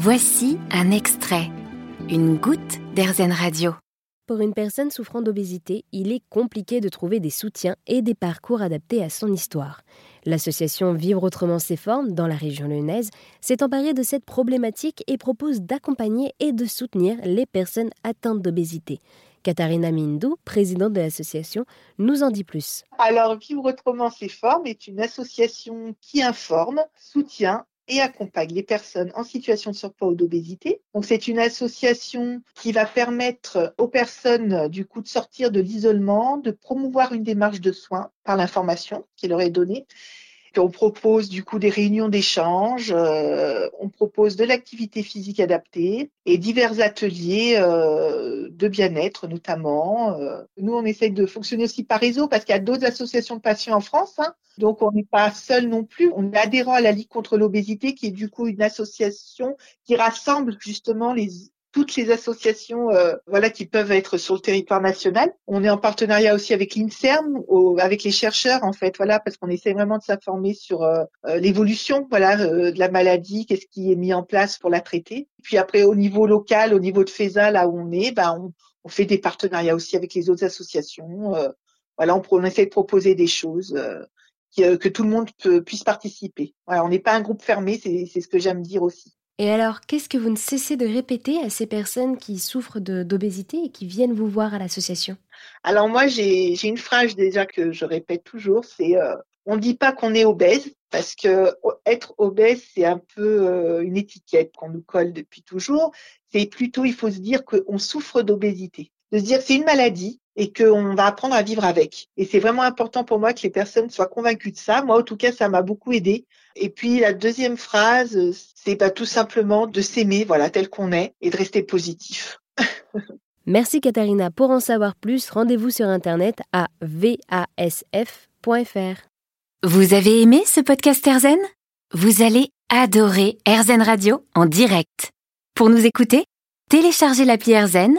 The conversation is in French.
Voici un extrait, une goutte d'Airzen Radio. Pour une personne souffrant d'obésité, il est compliqué de trouver des soutiens et des parcours adaptés à son histoire. L'association Vivre autrement ses formes, dans la région lyonnaise, s'est emparée de cette problématique et propose d'accompagner et de soutenir les personnes atteintes d'obésité. Katharina Mindou, présidente de l'association, nous en dit plus. Alors, Vivre autrement ses formes est une association qui informe, soutient et accompagne les personnes en situation de surpoids ou d'obésité. Donc c'est une association qui va permettre aux personnes du coup de sortir de l'isolement, de promouvoir une démarche de soins par l'information qui leur est donnée on propose du coup des réunions d'échange, euh, on propose de l'activité physique adaptée et divers ateliers euh, de bien-être notamment. Euh, nous, on essaye de fonctionner aussi par réseau parce qu'il y a d'autres associations de patients en France. Hein. donc, on n'est pas seul non plus. On est adhérent à la Ligue contre l'obésité qui est du coup une association qui rassemble justement les toutes les associations euh, voilà qui peuvent être sur le territoire national. On est en partenariat aussi avec l'Inserm, avec les chercheurs en fait, voilà parce qu'on essaie vraiment de s'informer sur euh, euh, l'évolution voilà de la maladie, qu'est-ce qui est mis en place pour la traiter. Puis après au niveau local, au niveau de FESA là où on est, ben on, on fait des partenariats aussi avec les autres associations. voilà, on, on, essaie de proposer des choses. que tout le monde puisse participer. Voilà, on n'est pas un groupe fermé, c'est ce que j'aime dire aussi. Et alors, qu'est-ce que vous ne cessez de répéter à ces personnes qui souffrent d'obésité et qui viennent vous voir à l'association? Alors moi, j'ai une phrase déjà que je répète toujours, c'est euh, on ne dit pas qu'on est obèse parce que être obèse, c'est un peu euh, une étiquette qu'on nous colle depuis toujours. C'est plutôt, il faut se dire qu'on souffre d'obésité. De se dire c'est une maladie et qu'on va apprendre à vivre avec. Et c'est vraiment important pour moi que les personnes soient convaincues de ça. Moi, en tout cas, ça m'a beaucoup aidé. Et puis la deuxième phrase, c'est pas tout simplement de s'aimer, voilà, tel qu'on est, et de rester positif. Merci Katharina. Pour en savoir plus, rendez-vous sur internet à vasf.fr. Vous avez aimé ce podcast Erzen? Vous allez adorer Erzen Radio en direct. Pour nous écouter, téléchargez l'appli Erzen